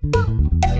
す